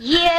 Yeah.